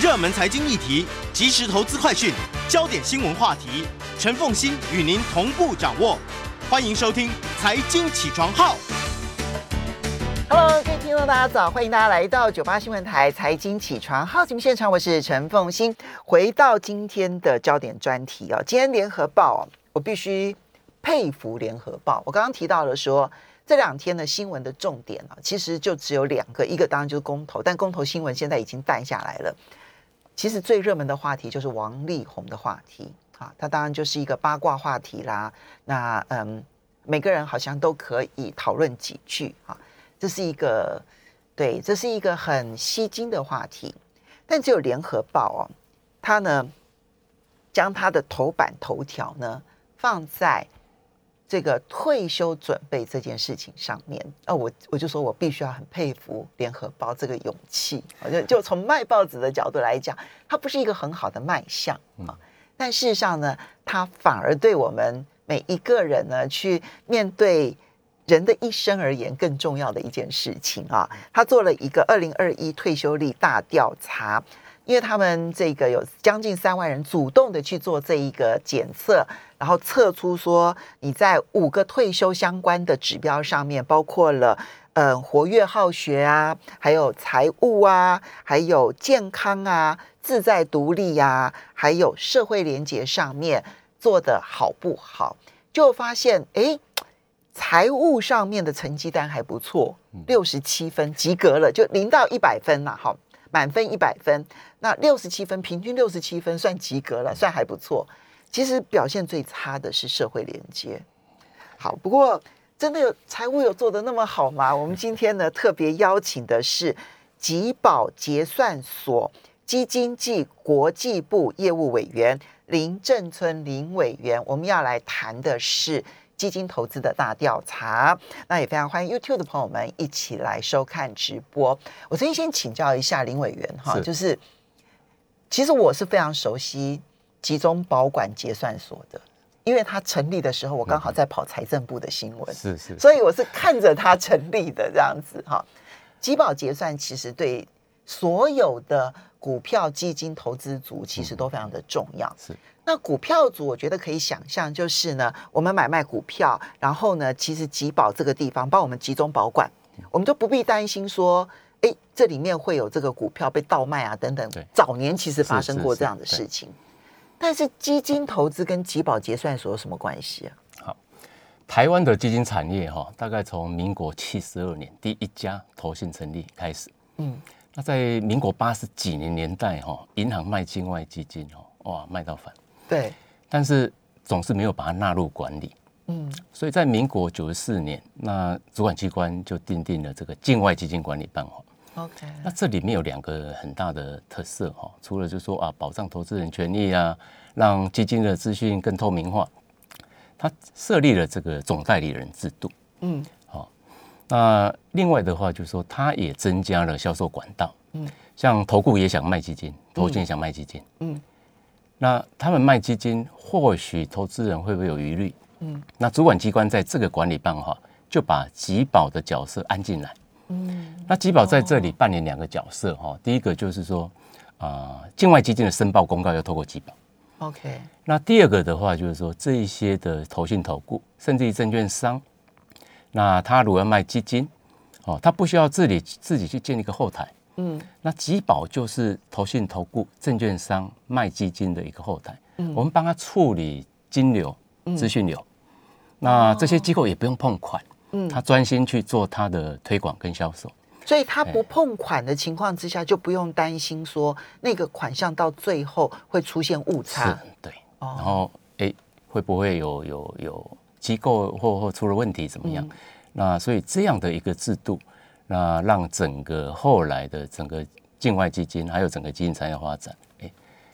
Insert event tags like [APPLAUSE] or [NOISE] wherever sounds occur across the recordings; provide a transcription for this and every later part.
热门财经议题、即时投资快讯、焦点新闻话题，陈凤欣与您同步掌握。欢迎收听《财经起床号》。Hello，各位听众，大家早！欢迎大家来到九八新闻台财经起床号节目现场，我是陈凤欣。回到今天的焦点专题哦，今天联合报，我必须佩服联合报。我刚刚提到了说，这两天的新闻的重点啊，其实就只有两个，一个当然就是公投，但公投新闻现在已经淡下来了。其实最热门的话题就是王力宏的话题啊，它当然就是一个八卦话题啦。那嗯，每个人好像都可以讨论几句啊。这是一个对，这是一个很吸睛的话题，但只有联合报哦，它呢将它的头版头条呢放在这个退休准备这件事情上面。啊，我我就说我必须要很佩服联合报这个勇气，我就就从卖报纸的角度来讲，它不是一个很好的卖相啊，但事实上呢，它反而对我们每一个人呢去面对。人的一生而言，更重要的一件事情啊，他做了一个二零二一退休率大调查，因为他们这个有将近三万人主动的去做这一个检测，然后测出说你在五个退休相关的指标上面，包括了嗯活跃好学啊，还有财务啊，还有健康啊，自在独立呀、啊，还有社会连结上面做的好不好，就发现哎。财务上面的成绩单还不错，六十七分及格了，就零到一百分了，好，满分一百分，那六十七分，平均六十七分算及格了，算还不错。其实表现最差的是社会连接。好，不过真的有财务有做的那么好吗？我们今天呢特别邀请的是吉宝结算所基金暨国际部业务委员林正春林委员，我们要来谈的是。基金投资的大调查，那也非常欢迎 YouTube 的朋友们一起来收看直播。我最近先请教一下林委员哈，就是其实我是非常熟悉集中保管结算所的，因为它成立的时候，我刚好在跑财政部的新闻，是是，所以我是看着它成立的这样子哈。集保结算其实对所有的股票基金投资族其实都非常的重要，是。那股票组，我觉得可以想象，就是呢，我们买卖股票，然后呢，其实集保这个地方帮我们集中保管，我们就不必担心说，哎，这里面会有这个股票被倒卖啊等等。早年其实发生过这样的事情，但是基金投资跟集保结算所有什么关系啊？好，台湾的基金产业哈，大概从民国七十二年第一家投信成立开始，嗯，那在民国八十几年年代哈，银行卖境外基金哦，哇，卖到反。对，但是总是没有把它纳入管理，嗯，所以在民国九十四年，那主管机关就订定了这个境外基金管理办法。OK，那这里面有两个很大的特色哈，除了就说啊，保障投资人权益啊，让基金的资讯更透明化，它设立了这个总代理人制度，嗯，好，那另外的话就是说，它也增加了销售管道，嗯，像投顾也想卖基金，投信也想卖基金，嗯。那他们卖基金，或许投资人会不会有疑虑？嗯，那主管机关在这个管理办法，就把集保的角色安进来。嗯，那集保在这里扮演两个角色哈。第一个就是说，啊，境外基金的申报公告要透过集保。OK。那第二个的话，就是说这一些的投信投顾，甚至于证券商，那他如果要卖基金，哦，他不需要自己自己去建一个后台。嗯，那集保就是投信、投顾、证券商卖基金的一个后台，嗯，我们帮他处理金流、资讯流，那这些机构也不用碰款，嗯，他专心去做他的推广跟销售，所以他不碰款的情况之下，就不用担心说那个款项到最后会出现误差，对，然后哎，会不会有有有机构或或出了问题怎么样？那所以这样的一个制度。那让整个后来的整个境外基金，还有整个基金产业发展，哎，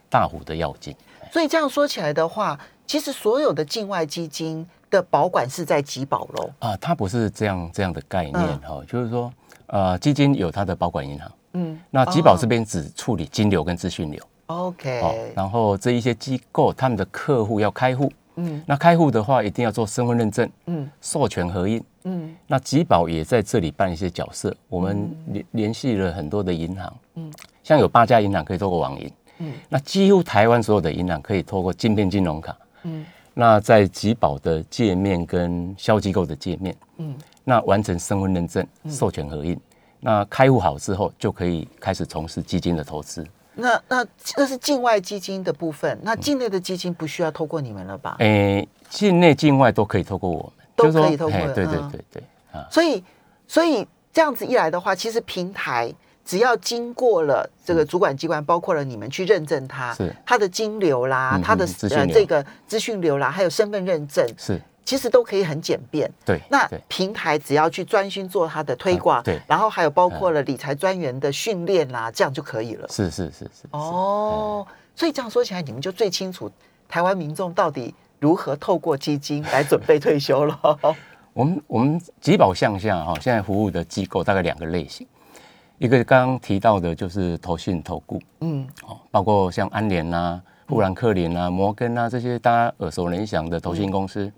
大幅的要进。所以这样说起来的话，其实所有的境外基金的保管是在集保喽。啊，它不是这样这样的概念哈，就是说，呃，基金有它的保管银行，嗯，那集保这边只处理金流跟资讯流。OK，然后这一些机构他们的客户要开户，嗯，那开户的话一定要做身份认证，嗯，授权合印，嗯，那集保也在这里扮一些角色。我们联联系了很多的银行，嗯，像有八家银行可以透过网银，嗯，那几乎台湾所有的银行可以透过晶片金融卡，嗯，那在集保的界面跟销机构的界面，嗯，那完成身份认证、授权合印，那开户好之后就可以开始从事基金的投资。那那这是境外基金的部分，那境内的基金不需要透过你们了吧？诶，境内境外都可以透过我们，都可以透过嘿对对嗯对对啊，所以，所以这样子一来的话，其实平台只要经过了这个主管机关，包括了你们去认证它，是。它的金流啦，嗯它的呃这个资讯流啦，还有身份认证，是其实都可以很简便。对。那平台只要去专心做它的推广，啊对然后还有包括了理财专员的训练啦，这样就可以了。是是是是，哦，所以这样说起来，你们就最清楚台湾民众到底如何透过基金来准备退休了。[LAUGHS] 我们我们集保向下哈，现在服务的机构大概两个类型，一个刚刚提到的就是投信投顾，嗯哦，包括像安联啊、富兰克林啊、摩根啊这些大家耳熟能详的投信公司。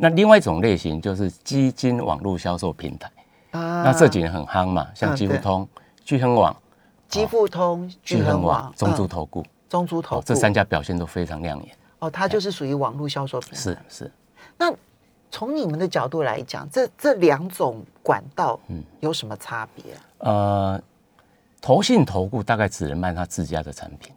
那另外一种类型就是基金网络销售平台，啊。那这几年很夯嘛，像基富通、聚亨网、基富通、聚亨网、中珠嗯投顾，中珠投这三家表现都非常亮眼。哦，它就是属于网络销售平台。是是，那从你们的角度来讲，这这两种管道，嗯。有什么差别？呃，投信投顾大概只能卖他自家的产品，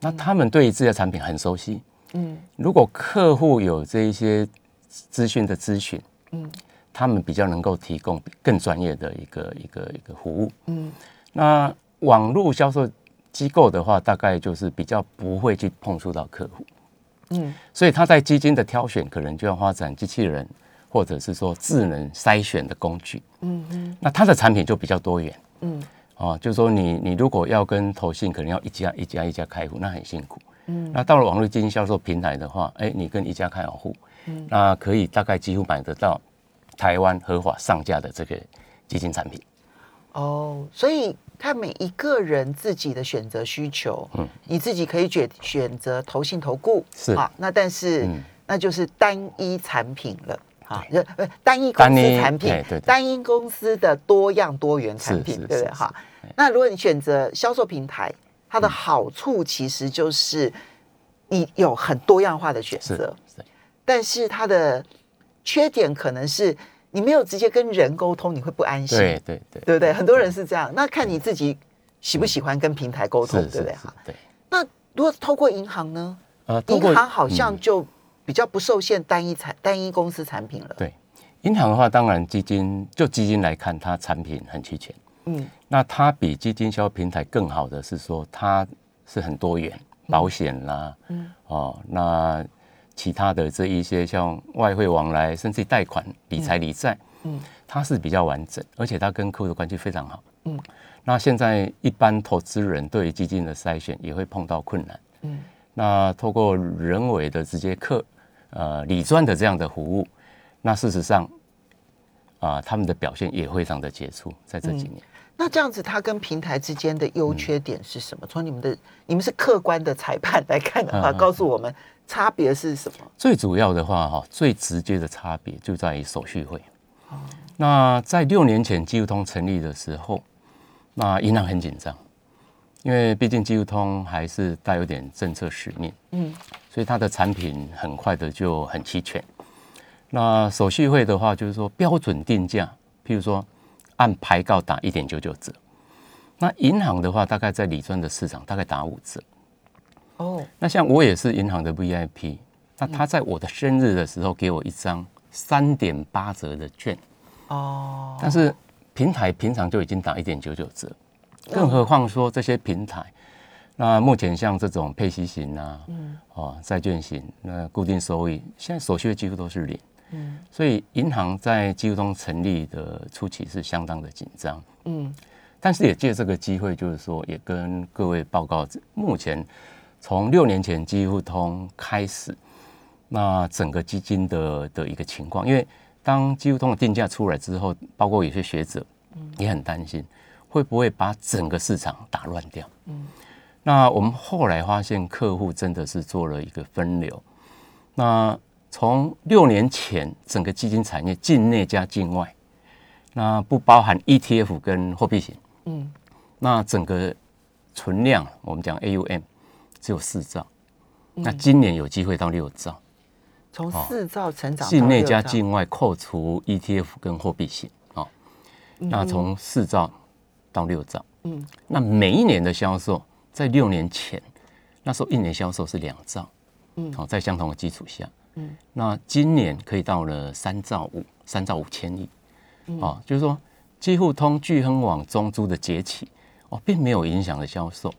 那他们对于自家产品很熟悉。嗯。如果客户有这一些资讯的咨询，嗯他们比较能够提供更专业的一个一个一个服务。嗯那网络销售机构的话，大概就是比较不会去碰触到客户，嗯所以他在基金的挑选，可能就要发展机器人，或者是说智能筛选的工具。嗯嗯那他的产品就比较多元。嗯哦，就是说你你如果要跟投信，可能要一家一家一家开户，那很辛苦。嗯那到了网络基金销售平台的话，哎，你跟一家开好户，嗯。那可以大概几乎买得到台湾合法上架的这个基金产品。哦，所以看每一个人自己的选择需求，嗯，你自己可以选选择投信投顾，是。啊，那但是、嗯。那就是单一产品了。啊，就呃单一公司产品哎对对，单一公司的多样多元产品，对不对？哈，那如果你选择销售平台，它的好处其实就是你有很多样化的选是择，是但是它的缺点可能是你没有直接跟人沟通，你会不安心。对对对，对不对？很多人是这样，那看你自己喜不喜欢跟平台沟通，对不对？哈，，对。那如果透过银行呢？呃，银行好像嗯就比较不受限单一产单一公司产品了。对银行的话，当然基金就基金来看，它产品很齐全。嗯那它比基金销售平台更好的是说，它是很多元，保险啦，嗯哦，那其他的这一些像外汇往来，甚至贷款、理财、理债，嗯它是比较完整，而且它跟客户的关系非常好。嗯那现在一般投资人对于基金的筛选也会碰到困难。嗯那透过人为的直接客呃理专的这样的服务，那事实上啊、他们的表现也非常的杰出，在这几年。那这样子，它跟平台之间的优缺点是什么？从你们的你们是客观的裁判来看的话，告诉我们差别是什么？最主要的话，哈，最直接的差别就在于手续费。那在六年前基富通成立的时候，那银行很紧张，因为毕竟基富通还是带有点政策使命，嗯所以它的产品很快的就很齐全。那手续费的话，就是说标准定价，譬如说按牌告打一点九九折。那银行的话，大概在理专的市场大概打五折。哦。那像我也是银行的 VIP，那他在我的生日的时候给我一张三点八折的券，哦，但是平台平常就已经打一点九九折，更何况说这些平台，那目前像这种配息型啊，嗯。哦债券型，那固定收益，现在手续费几乎都是零，嗯。所以银行在基富通成立的初期是相当的紧张。嗯。但是也借这个机会，就是说，也跟各位报告，目前从六年前基富通开始，那整个基金的的一个情况，因为当基富通的定价出来之后，包括有些学者也很担心，会不会把整个市场打乱掉？嗯那我们后来发现，客户真的是做了一个分流。那从六年前，整个基金产业境内加境外，那不包含 ETF 跟货币型。嗯那整个存量，我们讲 AUM 只有四兆，那今年有机会到六兆。从四兆成长，境内加境外扣除 ETF 跟货币型，哦，那从四兆到六兆，嗯，那每一年的销售，在六年前那时候一年销售是两兆，嗯，好，在相同的基础下，嗯，那今年可以到了三兆五，三兆五千亿，哦，就是说，几乎通聚亨网中珠的崛起，哦，并没有影响了销售，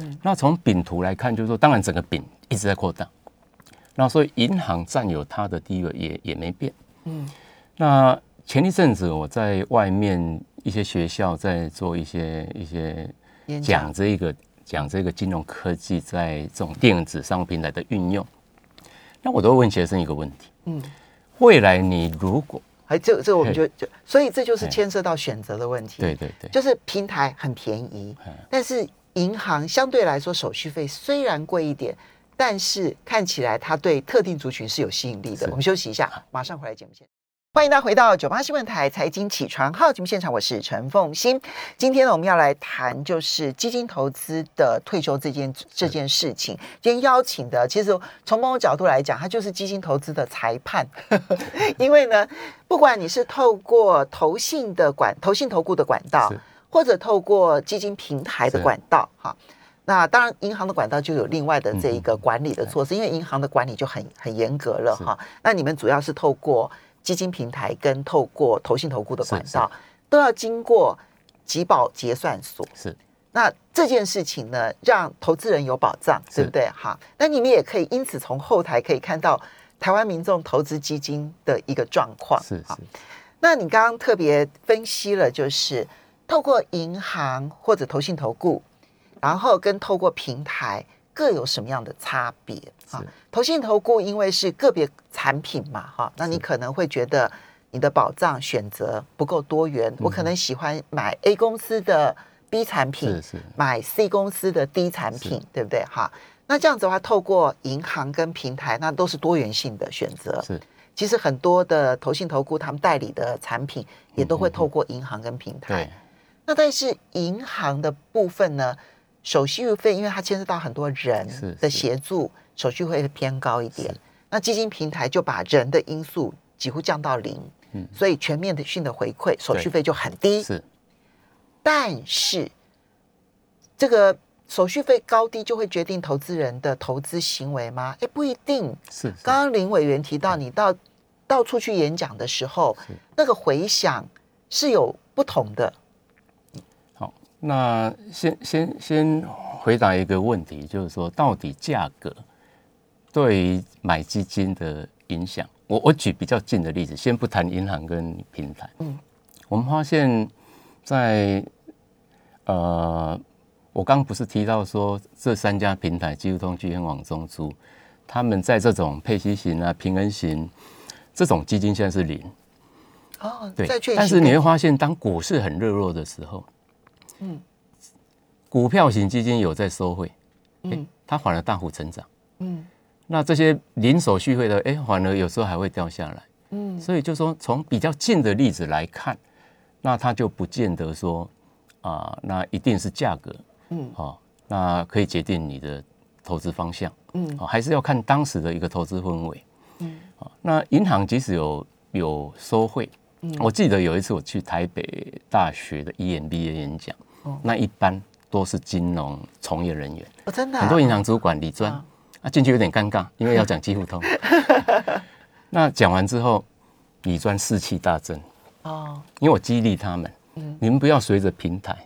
嗯，那从饼图来看，就是说，当然整个饼一直在扩大。那所以银行占有它的地位也也没变。嗯，那前一阵子我在外面一些学校在做一些一些讲。这个讲这个金融科技在这种电子商务平台的运用，那我都会问学生一个问题：嗯，未来你如果哎，这这我们就就所以这就是牵涉到选择的问题。对对对，就是平台很便宜，但是银行相对来说手续费虽然贵一点。但是看起来它对特定族群是有吸引力的。我们休息一下，马上回来节目现欢迎大家回到九八新闻台财经起床号节目现场，我是陈凤欣。今天呢，我们要来谈就是基金投资的退休这件这件事情。今天邀请的，其实从某种角度来讲，它就是基金投资的裁判。[LAUGHS] 因为呢，不管你是透过投信的管投信投顾的管道，或者透过基金平台的管道，哈。那当然，银行的管道就有另外的这一个管理的措施，因为银行的管理就很很严格了哈。那你们主要是透过基金平台跟透过投信投顾的管道，都要经过集保结算所。是。那这件事情呢，让投资人有保障，对不对？哈。那你们也可以因此从后台可以看到台湾民众投资基金的一个状况。是是。那你刚刚特别分析了，就是透过银行或者投信投顾。然后跟透过平台各有什么样的差别啊？投信投顾因为是个别产品嘛，哈，那你可能会觉得你的保障选择不够多元。我可能喜欢买 A 公司的 B 产品，是是，买 C 公司的 D 产品，对不对？哈，那这样子的话，透过银行跟平台，那都是多元性的选择。是，其实很多的投信投顾他们代理的产品也都会透过银行跟平台。那但是银行的部分呢？手续费，因为它牵涉到很多人的协助，手续费会偏高一点。那基金平台就把人的因素几乎降到零，嗯，所以全面的性的回馈，手续费就很低。是，但是这个手续费高低就会决定投资人的投资行为吗？哎，不一定。是，刚刚林委员提到，你到到处去演讲的时候，那个回响是有不同的。那先先先回答一个问题，就是说，到底价格对于买基金的影响？我我举比较近的例子，先不谈银行跟平台。嗯，我们发现，在呃，我刚不是提到说，这三家平台，基富通、聚亨网、中租，他们在这种配息型啊、平衡型这种基金现在是零。哦，对。但是你会发现，当股市很热络的时候。嗯，股票型基金有在收汇，嗯，它反而大幅成长，嗯，那这些零手续费的，哎，反而有时候还会掉下来，嗯，所以就说从比较近的例子来看，那它就不见得说啊，那一定是价格，嗯，好，那可以决定你的投资方向，嗯，还是要看当时的一个投资氛围，嗯，好，那银行即使有有收汇，嗯，我记得有一次我去台北大学的 EMBA 演讲。那一般都是金融从业人员，哦，真的，很多银行主管、理专啊。进去有点尴尬，因为要讲几乎通。[LAUGHS] 那讲完之后，理专士气大增。哦，因为我激励他们，嗯，你们不要随着平台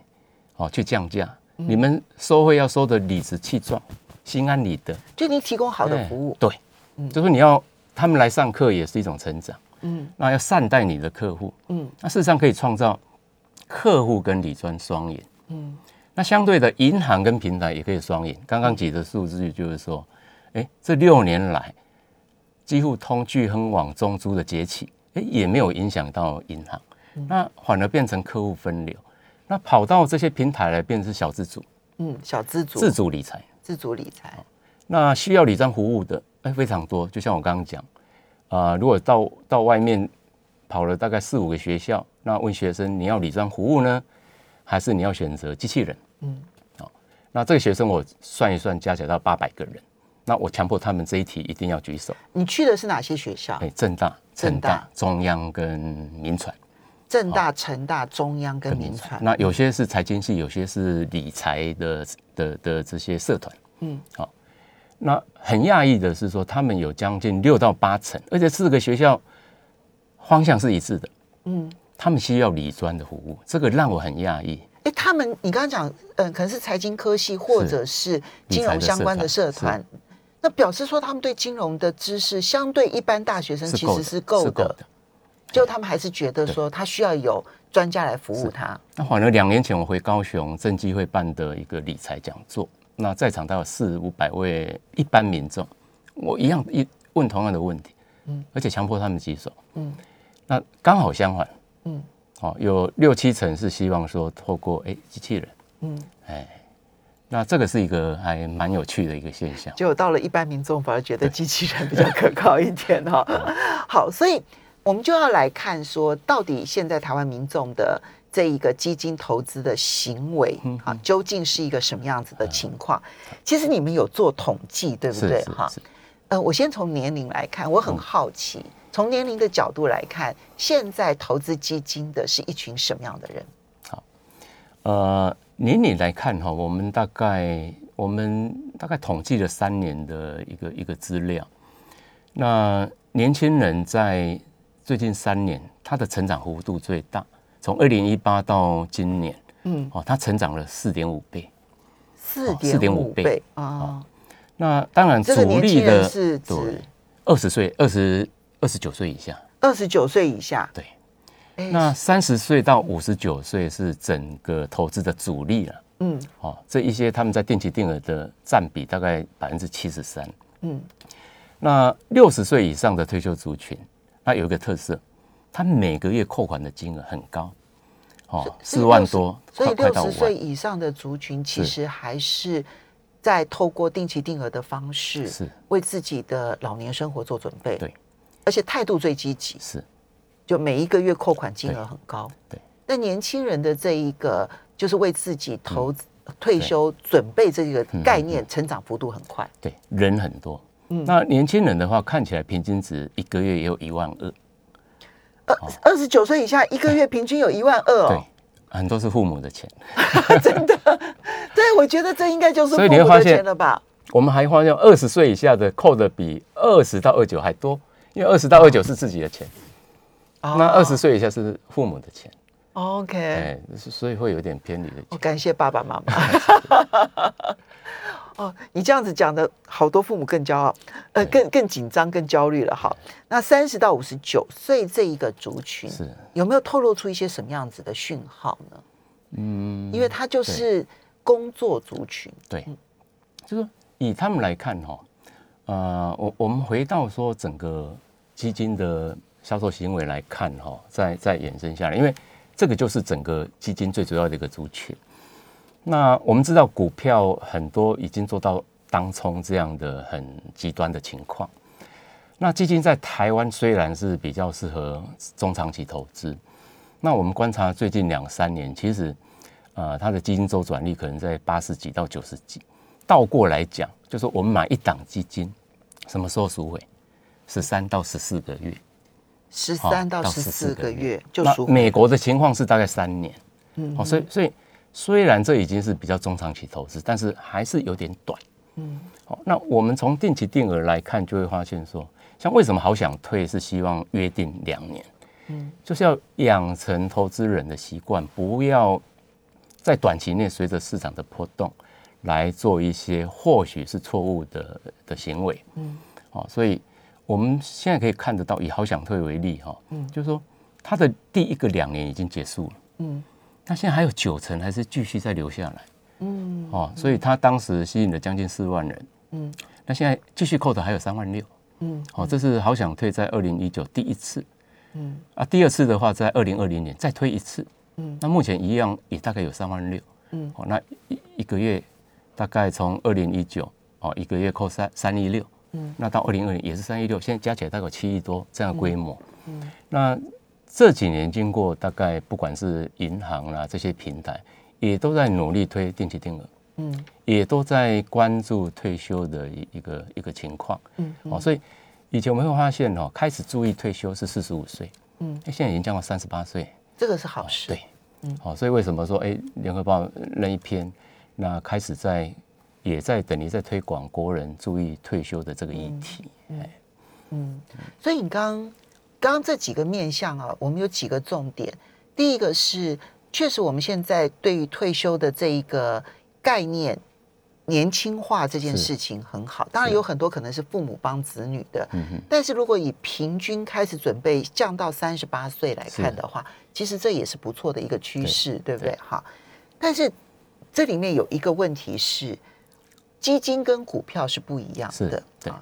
哦去降价，你们收费要收的理直气壮、心安理得，就你提供好的服务，对，就是你要他们来上课也是一种成长，嗯，那要善待你的客户，嗯，那事实上可以创造客户跟理专双赢。嗯，那相对的，银行跟平台也可以双赢。刚刚举的数字就是说，哎，这六年来，几乎通聚亨网中租的崛起，哎，也没有影响到银行，那反而变成客户分流，那跑到这些平台来，变成小资主，嗯，小资主，自主理财，自主理财。那需要理财服务的，哎，非常多。就像我刚刚讲，啊，如果到到外面跑了大概四五个学校，那问学生你要理财服务呢？还是你要选择机器人？嗯，好，那这个学生我算一算，加起来到八百个人。那我强迫他们这一题一定要举手。你去的是哪些学校？哎，正大、正大成大、中央跟民传。正大、成大、中央跟民传。那有些是财经系，有些是理财的的的这些社团。嗯，好。那很讶异的是说，他们有将近六到八成，而且四个学校方向是一致的。嗯，他们需要理专的服务，这个让我很讶异。哎，他们你刚刚讲，嗯，可能是财经科系或者是金融相关的社团，那表示说他们对金融的知识相对一般大学生其实是够的。就他们还是觉得说他需要有专家来服务他。那反而两年前我回高雄正基会办的一个理财讲座，那在场大概四五百位一般民众，我一样一问同样的问题，嗯，而且强迫他们举手，嗯，那刚好相反，嗯，哦，有六七成是希望说透过哎机器人，嗯，哎，那这个是一个还蛮有趣的一个现象。就到了一般民众反而觉得机器人比较可靠一点哈。[LAUGHS] 好，所以。我们就要来看说，到底现在台湾民众的这一个基金投资的行为啊，究竟是一个什么样子的情况？其实你们有做统计，对不对？哈，呃，我先从年龄来看，我很好奇，从年龄的角度来看，现在投资基金的是一群什么样的人？好，呃，年龄来看哈，我们大概我们大概统计了三年的一个一个资料，那年轻人在最近三年，他的成长幅度最大，从二零一八到今年，嗯，哦，它成长了四点五倍，四点五倍啊。那当然，主力的是指二十岁、二十二十九岁以下，二十九岁以下，对。那三十岁到五十九岁是整个投资的主力了，嗯，哦，这一些他们在定期定额的占比大概百分之七十三，嗯。那六十岁以上的退休族群。它有一个特色，它每个月扣款的金额很高，哦，四万多，所以六十岁以上的族群其实还是在透过定期定额的方式，是。为自己的老年生活做准备，对，而且态度最积极，是，就每一个月扣款金额很高，对。那年轻人的这一个就是为自己投资退休准备这个概念，成长幅度很快，对，人很多。嗯。那年轻人的话，看起来平均值一个月也有一万二。二二十九岁以下，一个月平均有一万二哦。对，很多是父母的钱。[LAUGHS] 真的，对，我觉得这应该就是父母的钱了吧？我们还发现，二十岁以下的扣的比二十到二九还多，因为二十到二九是自己的钱，那二十岁以下是父母的钱。OK，哎，所以会有点偏离的。我感谢爸爸妈妈。[LAUGHS] [LAUGHS] 哦，你这样子讲的好多父母更骄傲，呃，更更紧张、更焦虑了。哈，那三十到五十九岁这一个族群，是有没有透露出一些什么样子的讯号呢？嗯，因为他就是工作族群，对，就是以他们来看哈，呃，我我们回到说整个基金的销售行为来看哈，再再延伸下来，因为这个就是整个基金最主要的一个族群。那我们知道股票很多已经做到当冲这样的很极端的情况。那基金在台湾虽然是比较适合中长期投资，那我们观察最近两三年，其实呃它的基金周转率可能在八十几到九十几。倒过来讲，就是我们买一档基金，什么时候赎回？十三到十四个月。十三到十四个月就赎。美国的情况是大概三年。嗯。好，所以所以。虽然这已经是比较中长期投资，但是还是有点短。嗯，好，那我们从定期定额来看，就会发现说，像为什么好想退，是希望约定两年。嗯，就是要养成投资人的习惯，不要在短期内随着市场的波动来做一些或许是错误的的行为。嗯，好，所以我们现在可以看得到，以好想退为例，哈，嗯，就是说它的第一个两年已经结束了。嗯。那现在还有九成还是继续在留下来，嗯，哦，所以他当时吸引了将近四万人，嗯，那现在继续扣的还有三万六，嗯，哦，这是好想退在二零一九第一次，嗯，啊，第二次的话在二零二零年再推一次，嗯，那目前一样也大概有三万六，嗯，哦，那一一个月大概从二零一九哦一个月扣三三亿六，嗯，那到二零二零也是三亿六，现在加起来大概七亿多这样的规模，嗯，那。这几年经过大概不管是银行啦这些平台，也都在努力推定期定额。嗯，也都在关注退休的一一个一个情况，嗯，哦，所以以前我们会发现哦，开始注意退休是四十五岁，嗯，现在已经降到三十八岁，这个是好事，对，嗯，好，所以为什么说哎，联合报那一篇，那开始在也在等于在推广国人注意退休的这个议题，哎，嗯，所以你刚刚刚这几个面向啊，我们有几个重点，第一个是。确实，我们现在对于退休的这一个概念年轻化这件事情很好。当然，有很多可能是父母帮子女的。嗯但是如果以平均开始准备降到三十八岁来看的话，其实这也是不错的一个趋势，对不对？哈。但是这里面有一个问题是，基金跟股票是不一样的。对。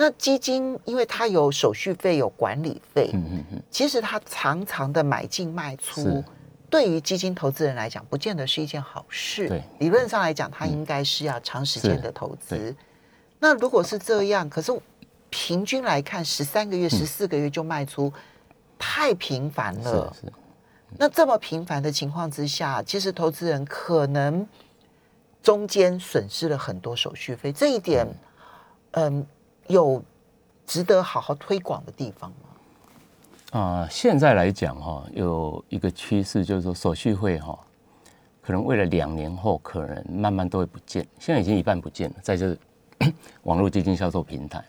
那基金因为它有手续费、有管理费，嗯嗯嗯，其实它常常的买进卖出。对于基金投资人来讲，不见得是一件好事。对，理论上来讲，它应该是要长时间的投资。那如果是这样，可是平均来看，十三个月、十四个月就卖出，太频繁了。是是。那这么频繁的情况之下，其实投资人可能中间损失了很多手续费。这一点，嗯，有值得好好推广的地方吗？啊，现在来讲哈，有一个趋势就是说手续费哈，可能为了两年后可能慢慢都会不见，现在已经一半不见了。在这 [COUGHS] 网络基金销售平台，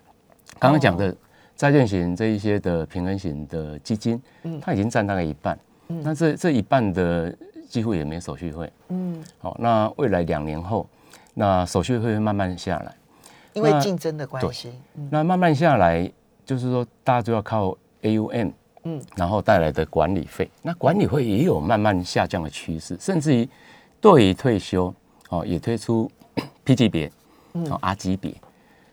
刚刚讲的债券型这一些的平衡型的基金，嗯，它已经占大概一半，嗯，那这这一半的几乎也没手续费，嗯，好，那未来两年后，那手续费会慢慢下来，因为竞争的关系，那慢慢下来就是说大家就要靠 AUM。嗯，然后带来的管理费，那管理费也有慢慢下降的趋势，甚至于对于退休哦，也推出 [COUGHS] P 级别、哦 R 级别，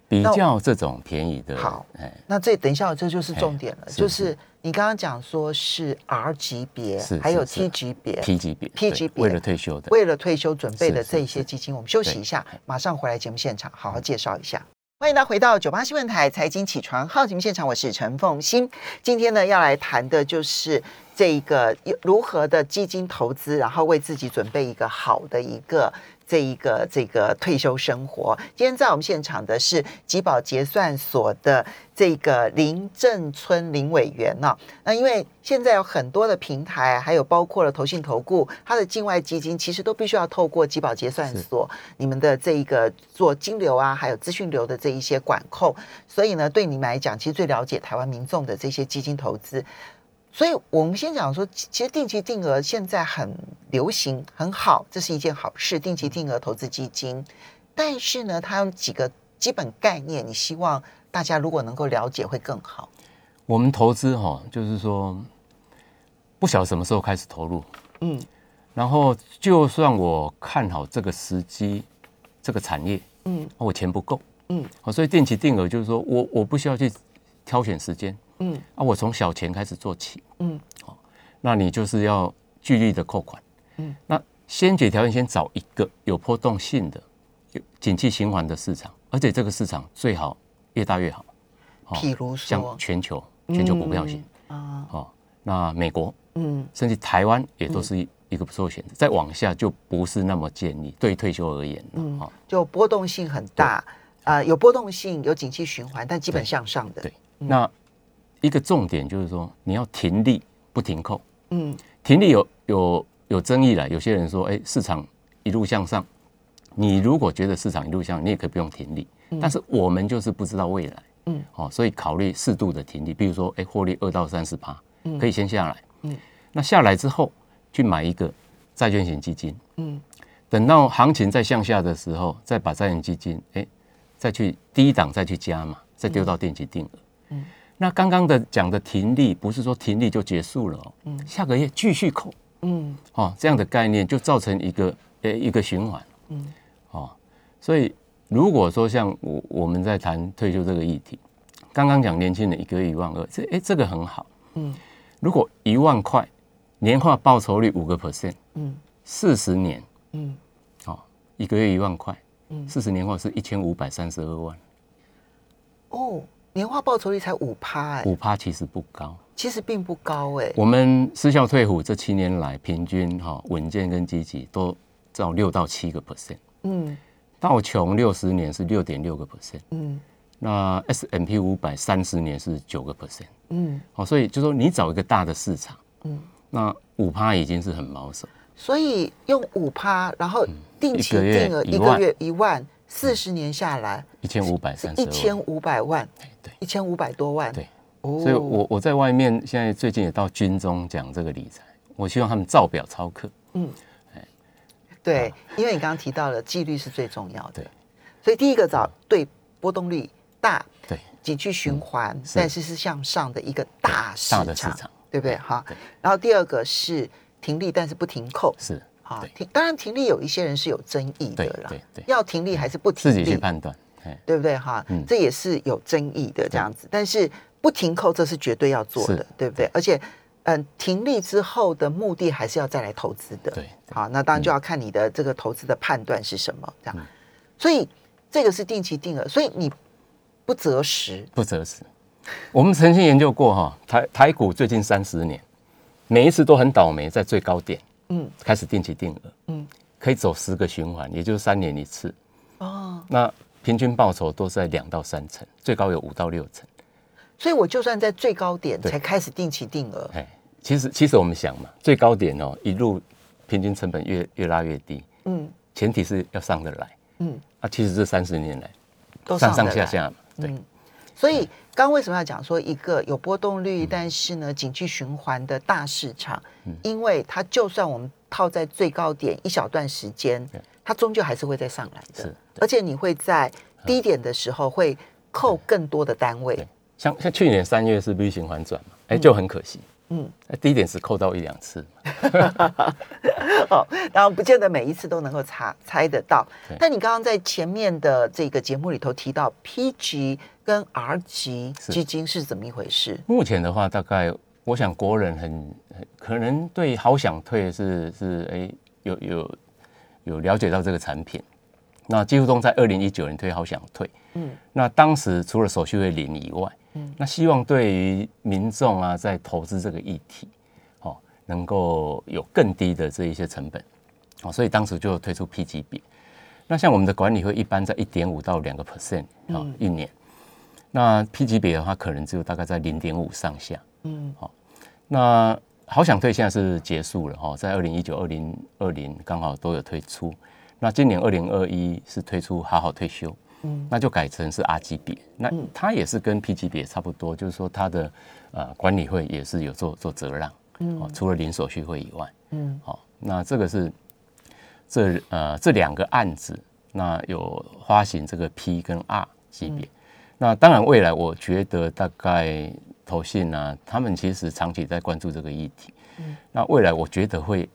比较这种便宜的。好，哎，那这等一下这就是重点了，就是你刚刚讲说是 R 级别，还有 T 级别、P 级别、P 级别，为了退休的，为了退休准备的这一些基金，我们休息一下，马上回来节目现场，好好介绍一下。欢迎大家回到九八新闻台财经起床号节目现场，我是陈凤欣。今天呢，要来谈的就是这个如何的基金投资，然后为自己准备一个好的一个。这一个这个退休生活，今天在我们现场的是吉宝结算所的这个林正村林委员呢。那因为现在有很多的平台，还有包括了投信投顾，它的境外基金其实都必须要透过吉宝结算所你们的这一个做金流啊，还有资讯流的这一些管控，所以呢，对你们来讲，其实最了解台湾民众的这些基金投资。所以，我们先讲说，其实定期定额现在很流行，很好，这是一件好事。定期定额投资基金，但是呢，它有几个基本概念，你希望大家如果能够了解会更好。我们投资哈，就是说不晓得什么时候开始投入，嗯，然后就算我看好这个时机，这个产业，嗯，我钱不够，嗯，好，所以定期定额就是说我我不需要去挑选时间。嗯。啊，我从小钱开始做起，嗯，好，那你就是要巨力的扣款，嗯，那先决条件先找一个有波动性的、有景气循环的市场，而且这个市场最好越大越好，譬如像全球全球股票型啊，好，那美国，嗯，甚至台湾也都是一个不错的选择，再往下就不是那么建议，对退休而言，嗯，好，就波动性很大，啊，有波动性，有景气循环，但基本向上的，对，那。一个重点就是说，你要停利不停扣。嗯，停利有有有争议了。有些人说，哎，市场一路向上，你如果觉得市场一路向，你也可以不用停利。但是我们就是不知道未来。嗯，哦，所以考虑适度的停利，比如说，哎，获利二到三十趴，可以先下来。嗯，那下来之后去买一个债券型基金。嗯，等到行情再向下的时候，再把债券基金，哎，再去低档再去加嘛，再丢到定期定额。嗯。那刚刚的讲的停利，不是说停利就结束了，嗯，下个月继续扣，嗯，哦，这样的概念就造成一个呃一个循环，嗯，哦，所以如果说像我我们在谈退休这个议题，刚刚讲年轻人一个月一万二，这哎这个很好，嗯，如果一万块年化报酬率五个 percent，嗯，四十年，嗯，哦，一个月一万块，嗯，四十年后是一千五百三十二万，哦。年化报酬率才五趴，哎，五趴其实不高，其实并不高，哎。我们失效退伍这七年来，平均哈稳健跟积极都到六到七个 percent，嗯。道琼六十年是六点六个 percent，嗯。那 S M P 五百三十年是九个 percent，嗯，哦，所以就说你找一个大的市场，嗯。嗯，那五趴已经是很保守，所以用五趴，然后定期定额一个月一万，四十年下来一千五百是三十二，一千五百万，哎对。一千五百多万。对，哦。所以我我在外面现在最近也到军中讲这个理财，我希望他们照表操课。嗯，对，因为你刚刚提到了纪律是最重要的。对，所以第一个找对波动率大、对，景气循环，是。但是是向上的一个大市大的场，市场。对不对？对哈。然后第二个是停利，但是不停扣。是，啊，停当然停利有一些人是有争议的对啦。对对，要停利还是不停利，自己去判断，哎，对不对？哈？嗯。这也是有争议的这样子，但是不停扣这是绝对要做的是，对不对？而且，嗯，停利之后的目的还是要再来投资的，对。对好，那当然就要看你的这个投资的判断是什么，这样。所以这个是定期定额，所以你不择时，不择时。我们曾经研究过哈，台台股最近三十年，每一次都很倒霉，在最高点嗯。开始定期定额，嗯，可以走十个循环，也就是三年一次。哦，那平均报酬都是在两到三成，最高有五到六成。所以我就算在最高点才开始定期定额，哎，其实其实我们想嘛，最高点哦，一路平均成本越越拉越低，嗯。前提是要上得来。嗯，啊，其实这三十年来都上上上下下嘛，对，嗯所以刚刚为什么要讲说一个有波动率，嗯。但是呢景气循环的大市场？因为它就算我们套在最高点一小段时间，它终究还是会再上来的。是，而且你会在低点的时候会扣更多的单位。像像去年三月是 V 循环转嘛，哎，就很可惜，嗯。低点是扣到一两次嘛，[LAUGHS] 哦，然后不见得每一次都能够查猜得到。但你刚刚在前面的这个节目里头提到 P 级跟 R 级基金是怎么一回事？目前的话，大概我想国人很很可能对好想退是是哎有有有了解到这个产品。那几乎都在二零一九年推好想退，嗯。嗯，那当时除了手续费零以外，嗯，那希望对于民众啊在投资这个议题，哦，能够有更低的这一些成本，哦，所以当时就推出 P 级别。那像我们的管理会一般在一点五到两个 percent 啊一年，那 P 级别的话可能只有大概在零点五上下。嗯好那好想退现在是结束了哈，在二零一九、二零二零刚好都有推出。那今年二零二一是推出好好退休，嗯那就改成是 R 级别。那它也是跟 P 级别差不多，就是说它的呃管理会也是有做做折让，哦，除了零手续费以外，嗯好，那这个是这呃这两个案子，那有发行这个 P 跟 R 级别。那当然，未来我觉得大概投信啊，他们其实长期在关注这个议题。嗯。那未来我觉得会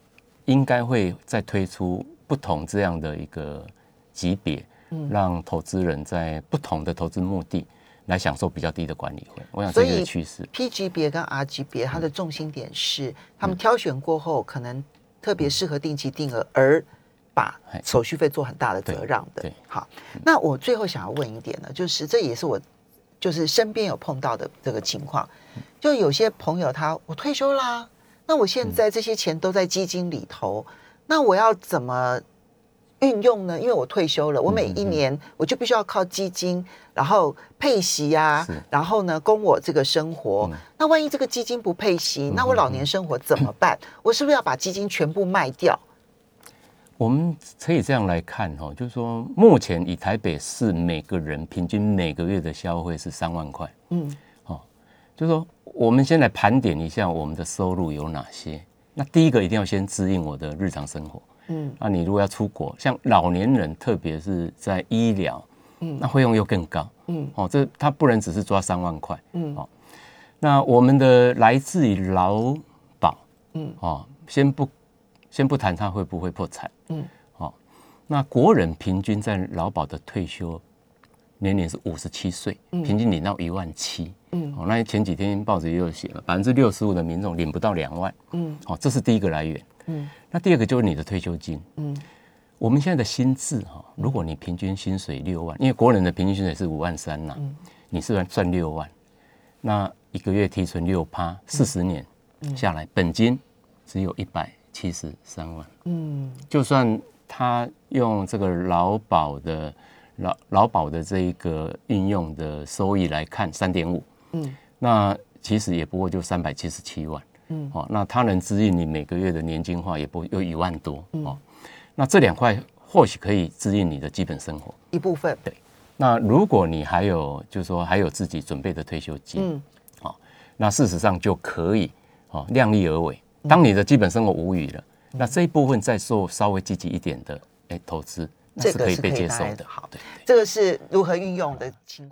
应该会再推出不同这样的一个级别，让投资人在不同的投资目的来享受比较低的管理费。我想这所以个趋势。P 级别跟 R 级别，它的重心点是他们挑选过后，可能特别适合定期定额，而把哎手续费做很大的折让的。好，那我最后想要问一点呢，就是这也是我就是身边有碰到的这个情况，就有些朋友他我退休啦，那我现在这些钱都在基金里头，那我要怎么？运用呢？因为我退休了，我每一年我就必须要靠基金，然后配息啊，然后呢供我这个生活。那万一这个基金不配息，那我老年生活怎么办？我是不是要把基金全部卖掉？我们可以这样来看哈，就是说目前以台北市每个人平均每个月的消费是三万块，嗯就是说我们先来盘点一下我们的收入有哪些。那第一个一定要先支应我的日常生活。嗯那你如果要出国，像老年人，特别是在医疗，嗯那费用又更高。嗯哦，这他不能只是抓三万块。嗯哦，那我们的来自于劳保，嗯哦，先不先不谈他会不会破产。嗯，哦，那国人平均在劳保的退休年龄是五十七岁，平均领到一万七。嗯哦，那前几天报纸也有写了，百分之六十五的民众领不到两万。嗯哦，这是第一个来源。嗯那第二个就是你的退休金。嗯我们现在的薪资哈，如果你平均薪水六万，因为国人的平均薪水是五万三呐，嗯你是赚赚六万，那一个月提存六趴，四十年下来，本金只有一百七十三万。嗯。就算他用这个劳保的劳劳保的这一个应用的收益来看，三点五，嗯，那其实也不过就三百七十七万，嗯，哦，那他能支应你每个月的年金化也不有一万多，哦，那这两块或许可以支应你的基本生活。一部分，对。那如果你还有就是说还有自己准备的退休金，嗯，好，那事实上就可以哦量力而为。当你的基本生活无语了，那这一部分再做稍微积极一点的哎投资，那是可以被接受的。好，的，这个是如何运用的情况。